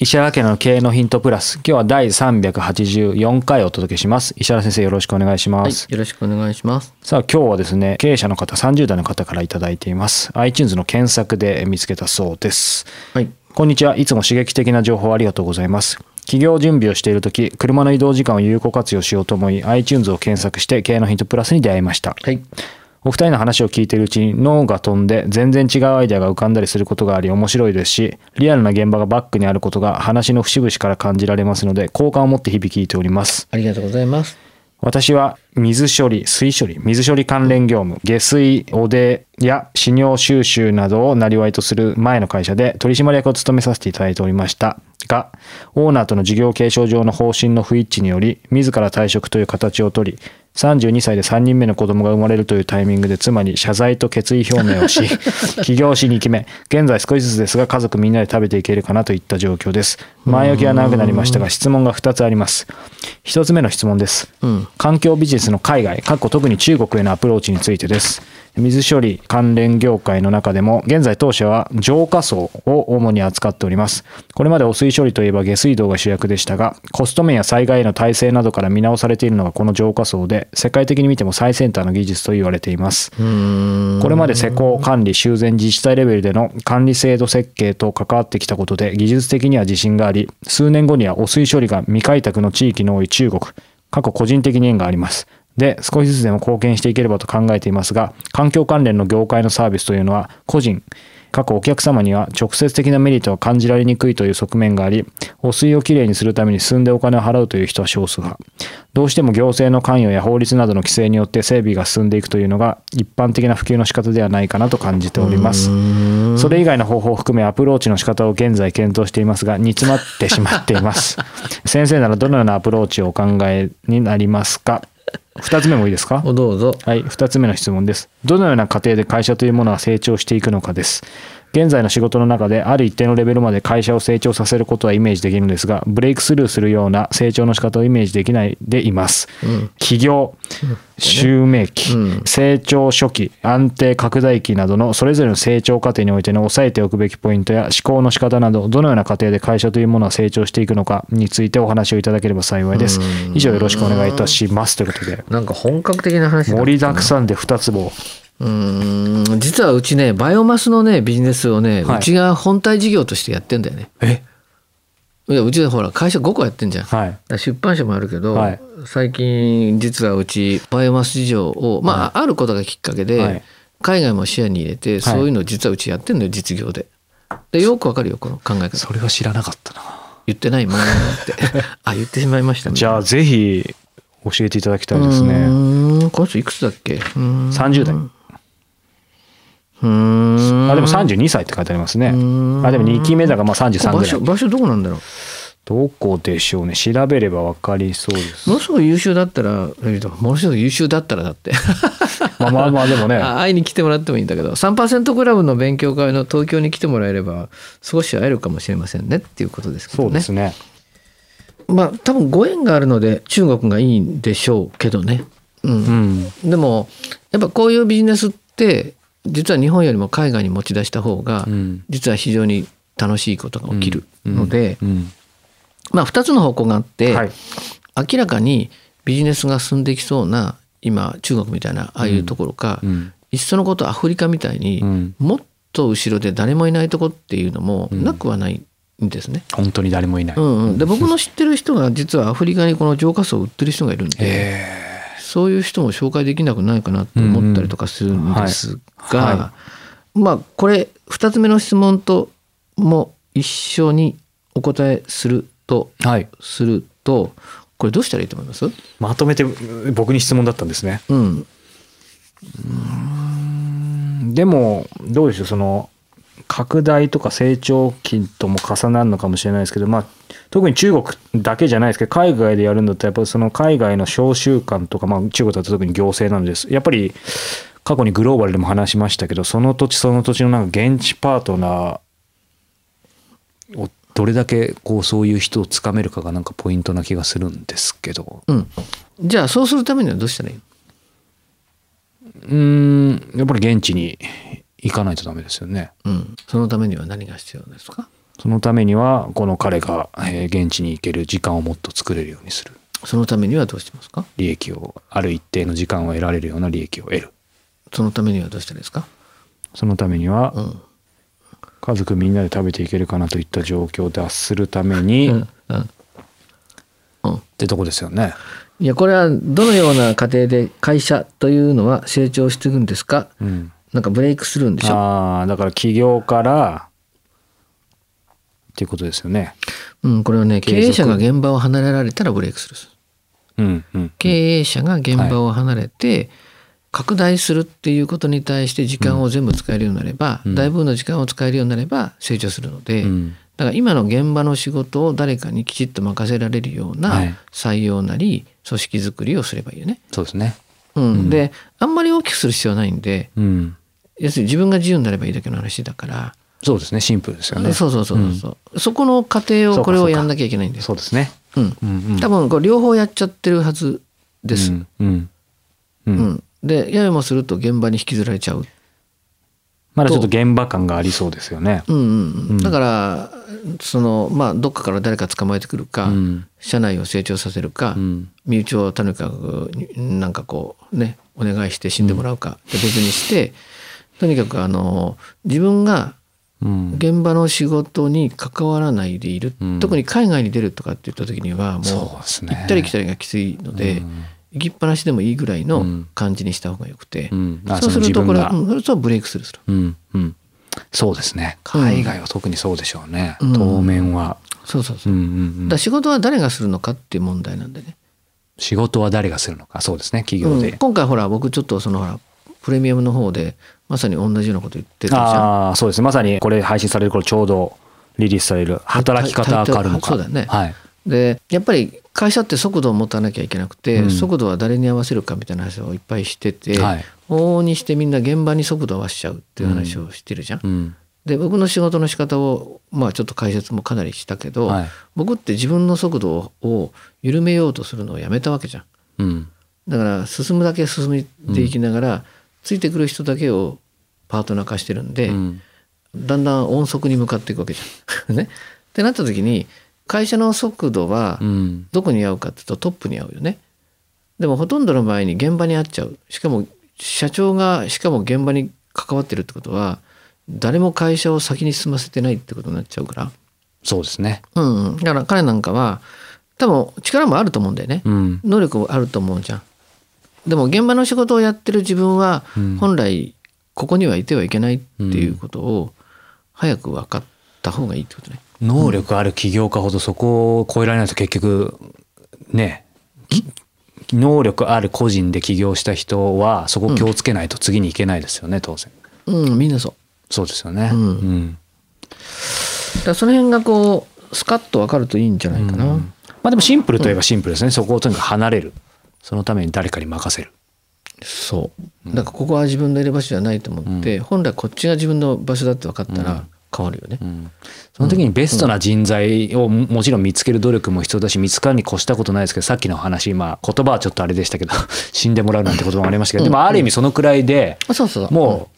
石原家の経営のヒントプラス。今日は第384回お届けします。石原先生よろしくお願いしまはいす。、よろしくお願いします。さあ今日はですね、経営者の方30代の方からいただいています。iTunes の検索で見つけたそうです。はい。こんにちは。いつも刺激的な情報ありがとうございます。企業準備をしているとき、車の移動時間を有効活用しようと思い、iTunes を検索して経営のヒントプラスに出会いました。はい。お二人の話を聞いているうちに脳が飛んで全然違うアイデアが浮かんだりすることがあり面白いですしリアルな現場がバックにあることが話の節々から感じられますので好感を持って日々聞いておりますありがとうございます。私は水処理水処理水処理関連業務下水汚泥や死尿収集などを生りとする前の会社で取締役を務めさせていただいておりましたがオーナーとの事業継承上の方針の不一致により自ら退職という形を取り32歳で3人目の子供が生まれるというタイミングで妻に謝罪と決意表明をし 起業し2期目現在少しずつですが家族みんなで食べていけるかなといった状況です前置きは長くなりましたが質問が2つあります1つ目の質問ですうん。環境ビジネスの海外、かっこ特に中国へのアプローチについてです。水処理関連業界の中でも、現在当社は浄化層を主に扱っております。これまで汚水処理といえば下水道が主役でしたが、コスト面や災害への耐性などから見直されているのがこの浄化層で、世界的に見ても最先端の技術と言われています。これまで施工、管理、修繕、自治体レベルでの管理制度設計と関わってきたことで技術的には自信があり、数年後には汚水処理が未開拓の地域の多い中国、過去個人的に縁があります。で、少しずつでも貢献していければと考えていますが、環境関連の業界のサービスというのは、個人、過去お客様には直接的なメリットが感じられにくいという側面があり、汚水をきれいにするために進んでお金を払うという人は少数派。どうしても行政の関与や法律などの規制によって整備が進んでいくというのが一般的な普及の仕方ではないかなと感じております。それ以外の方法を含めアプローチの仕方を現在検討していますが、煮詰まってしまっています。先生ならどのようなアプローチをお考えになりますか？二つ目もいいですか？おどうぞ。はい、2つ目の質問です。どのような過程で会社というものは成長していくのかです。現在の仕事の中である一定のレベルまで会社を成長させることはイメージできるのですが、ブレイクスルーするような成長の仕方をイメージできないでいます。起業、襲名期、うん成長初期、安定拡大期などのそれぞれの成長過程においての押さえておくべきポイントや思考の仕方など、どのような過程で会社というものは成長していくのかについてお話をいただければ幸いです。以上よろしくお願いいたします。ということで。なんか本格的な話だ盛りだくさんで2つもうーん。実はうちね、バイオマスのね、ビジネスをね、はい。うちが本体事業としてやってんだよね。え？いやうちでほら、会社5個やってんじゃん。はい。出版社もあるけど、はい。最近実はうちバイオマス事業を、まあ、あることがきっかけで、はい。海外も視野に入れてそういうのを実はうちやってんのよ実業で。でよくわかるよこの考え方。それは知らなかったな。言ってないもんって。あ言ってしまいましたね。じゃあぜひ教えていただきたいですうねこの人いくつだっけ？うーん。30代あでも32歳って書いてありますね。ん。あでも2期目だからまあ33ぐらい。場所場所どこなんだろう？どこでしょうね。調べれば分かりそうです。ものすごい優秀だったらえっとものすごい優秀だったらだって。まあまあまあでもね。あ会いに来てもらってもいいんだけど3%クラブの勉強会の東京に来てもらえれば少し会えるかもしれませんねっていうことですけどね。そうですね。まあ多分ご縁があるので中国がいいんでしょうけどね、うん。うん。でもやっぱこういうビジネスって実は日本よりも海外に持ち出した方がうん。実は非常に楽しいことが起きるので、うん。まあ2つの方向があって、はい。明らかにビジネスが進んでいきそうな今中国みたいなああいうところか、うん。いっそのことアフリカみたいに、うん。もっと後ろで誰もいないとこっていうのもなくはないんですね。本当に誰もいない、うんうん、で僕の知ってる人が実はアフリカにこの浄化層を売ってる人がいるんで、えそういう人も紹介できなくないかなと思ったりとかするんですが、まあこれ2つ目の質問とも一緒にお答えするとーはい。するとこれどうしたらいいと思います？まとめて僕に質問だったんですね。うん。でもどうでしょう？その拡大とか成長期とも重なるのかもしれないですけど、まあ、特に中国だけじゃないですけど海外でやるんだったらやっぱりその海外の商習慣とか、まあ、中国だと特に行政なんです。やっぱり過去にグローバルでも話しましたけどその土地その土地のなんか現地パートナーをどれだけこうそういう人をつかめるかがなんかポイントな気がするんですけど。うん。じゃあそうするためにはどうしたらいいの？うーん。やっぱり現地に行かないとダメですよね。うん、そのためには何が必要ですか？そのためにはこの彼がえー現地に行ける時間をもっと作れるようにする。そのためにはどうしてますか？利益をある一定の時間を得られるような利益を得る。そのためにはどうしたらいいですか？そのためにはうん。家族みんなで食べていけるかなといった状況を脱するために、っうん。うん。うん。てとこですよね。いやこれはどのような過程で会社というのは成長していくんですか？うん、なんかブレイクするんでしょ？ああだから起業からっていうことですよね。うん、これはね経営者が現場を離れられたらブレイクする。うんうん。経営者が現場を離れて、拡大するっていうことに対して時間を全部使えるようになれば、うん。大部分の時間を使えるようになれば成長するので、うん。だから今の現場の仕事を誰かにきちっと任せられるようはない。採用なり組織づくりをすればいいよね。そうですね。うん。うん。であんまり大きくする必要はないんでうん、要するに自分が自由になればいいだけの話だから、そうですね。シンプルですよね。そうそうそうそう、そこの過程をこれをやんなきゃいけないんです。そうですね。うん、うん。うん、多分これ両方やっちゃってるはずです。うん。うん。ううん。んでややもすると現場に引きずられちゃう。まだちょっと現場感がありそうですよね。うんうんうん。だからそのまあどっかから誰か捕まえてくるか、うん。社内を成長させるか、うん。身内をとにかくなんかこうねお願いして死んでもらうかって別にして、とにかくあの自分がうん。現場の仕事に関わらないでいる、うん。特に海外に出るとかって言った時にはもう行ったり来たりがきついので、うん。行きっぱなしでもいいぐらいのうん。感じにした方がよくて、うん。あそうするとこれはそブレイクする。そうですね。海外は特にそうでしょうね、うん。当面は、そうそうそう。う。んうんうん。だ仕事は誰がするのかっていう問題なんでね。仕事は誰がするのか。そうですね企業で、うん。今回ほら僕ちょっとそのほらプレミアムの方でまさに同じようなこと言ってたじゃん。ああそうですね。まさにこれ配信される頃ちょうどリリースされる働き方が変わるのか。そうだよね。はい。でやっぱり会社って速度を持たなきゃいけなくて、うん。速度は誰に合わせるかみたいな話をいっぱいしてて、はい。往々にしてみんな現場に速度を合わせちゃうっていう話をしてるじゃん。うん。で僕の仕事の仕方をまあちょっと解説もかなりしたけど、はい。僕って自分の速度を緩めようとするのをやめたわけじゃん。うん。だから進むだけ進めていきながら、ついてくる人だけをパートナー化してるんで、うんだんだん音速に向かっていくわけじゃん。ね、ってなった時に会社の速度はうんどこに合うかっていうとトップに合うよね。でもほとんどの場合に現場に合っちゃう。しかも社長がしかも現場に関わってるってことは誰も会社を先に進ませてないってことになっちゃうから。そうですねうんうん、だから彼なんかは多分力もあると思うんだよね。うん能力もあると思うじゃん。でも現場の仕事をやってる自分はうん。本来ここにはいてはいけないっていうことを早く分かった方がいいってことね。能力ある起業家ほどそこを超えられないと結局ねき能力ある個人で起業した人はそこ気をつけないと次に行けないですよね当然。うんみんなそう。そうですよね。うん。うん。だその辺がこうスカッと分かるといいんじゃないかな。まあでもシンプルといえばシンプルですね。そこをとにかく離れるそのために誰かに任せるそう。だからここは自分のいる場所じゃないと思って、本来こっちが自分の場所だって分かったら変わるよね。うんその時にベストな人材をももちろん見つける努力も必要だし見つかるに越したことないですけどさっきの話まあ言葉はちょっとあれでしたけど 死んでもらうなんて言葉もありましたけどでもある意味そのくらいであそうそうそう。も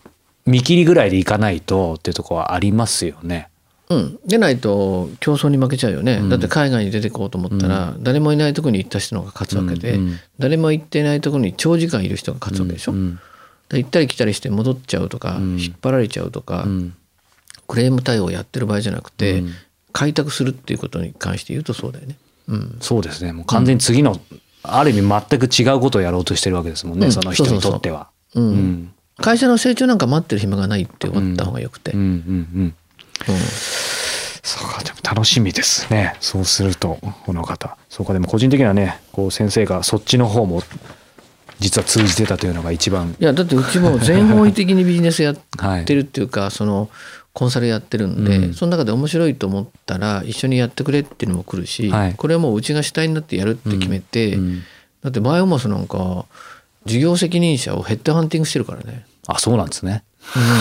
う見切りぐらいでいかないとっていうところはありますよね。うん、でないと競争に負けちゃうよね、うん。だって海外に出てこうと思ったら、誰もいないところに行った人の方が勝つわけで、うん。うん誰も行っていないところに長時間いる人が勝つわけでしょ、うん。で行ったり来たりして戻っちゃうとか、うん。引っ張られちゃうとか、うん。クレーム対応やってる場合じゃなくて、うん。開拓するっていうことに関して言うとそうだよね。うん、そうですね。もう完全に次の、ある意味全く違うことをやろうとしてるわけですもんね、うん。その人にとっては。うん。うん。会社の成長なんか待ってる暇がないって思った方がよくて。うん。うん。うんうん。そうかでも楽しみですね。そうするとこの方。そうかでも個人的にはねこう先生がそっちの方も実は通じてたというのが一番いやだってうちも全方位的にビジネスやっはいてるっていうか、そのコンサルやってるんで、うん。その中で面白いと思ったら一緒にやってくれっていうのも来るし、はい。これはもううちが主体になってやるって決めて、うんだってバイオマスなんか事業責任者をヘッドハンティングしてるからね、あそうなんですね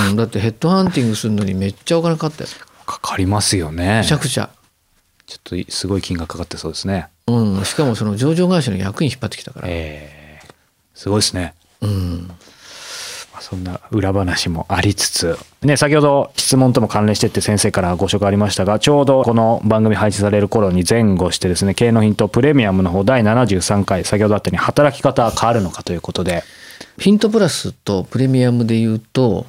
うん、だってヘッドハンティングするのにめっちゃお金かかったよ。かかりますよね。めちゃくちゃ、ちょっとすごい金額かかってそうですね。うん、しかもその上場会社の役員引っ張ってきたから、えーすごいですね。うん、まあそんな裏話もありつつ、ね、先ほど質問とも関連してって先生からご紹介ありましたが、ちょうどこの番組配信される頃に前後してですね、経営のヒントプレミアムの方第73回、先ほどあったように働き方は変わるのかということで、ヒントプラスとプレミアムで言うと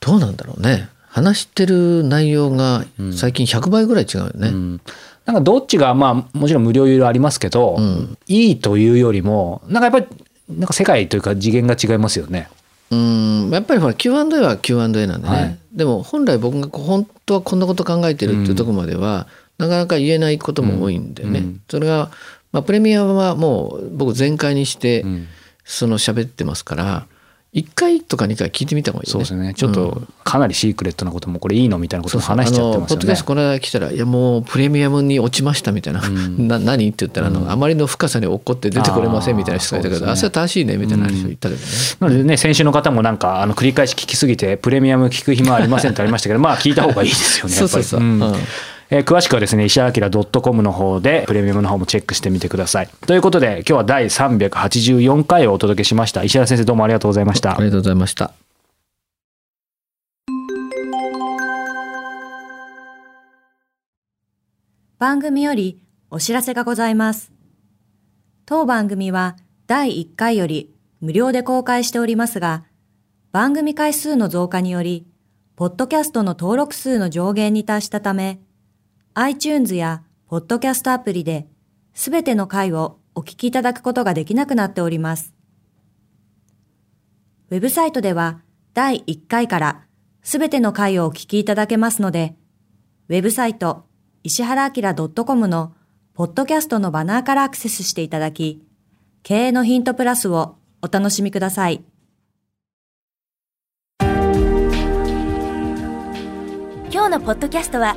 どうなんだろうね。話してる内容が最近100倍ぐらい違うよね、うん。なんかどっちがまあもちろん無料有料ありますけど、ん。いいというよりも、なんかやっぱりなんか世界というか次元が違いますよね。うん。やっぱりほら Q&A は Q&A なんでね、はい。でも本来僕が本当はこんなこと考えてるっていうところまでは、なかなか言えないことも多いんだよね、うん。それが、まあ、プレミアムはもう僕全開にして、うんその喋ってますから1回とか2回聞いてみた方がいいよねそうですね。ちょっとかなりシークレットなこともこれいいのみたいなことも話しちゃってますよねあのポッドキャスト。この間来たら「いやもうプレミアムに落ちました」みたいな「んな何?」って言ったらあの、あまりの深さに怒って出てこれません」みたいな人がいたけど「あそれは正しいね」みたいな話を言ったけどね。なのでね、先週の方もなんか、あの、繰り返し聞きすぎて、プレミアム聞く暇はありませんってありましたけど、まあ、聞いた方がいいですよね、やっぱり。そうそうそう。んうんえー詳しくはですね、石原明 .com の方で、プレミアムの方もチェックしてみてください。ということで、今日は第384回をお届けしました。石原先生、どうもありがとうございましたあり。がとうございました。番組よりお知らせがございます。当番組は第1回より無料で公開しておりますが、番組回数の増加により、ポッドキャストの登録数の上限に達したため、iTunes やポッドキャストアプリで、すべての回をお聞きいただくことができなくなっております。ウェブサイトでは第1回からすべての回をお聞きいただけますので、ウェブサイト石原明 .com のポッドキャストのバナーからアクセスしていただき、経営のヒントプラスをお楽しみください。今日のポッドキャストは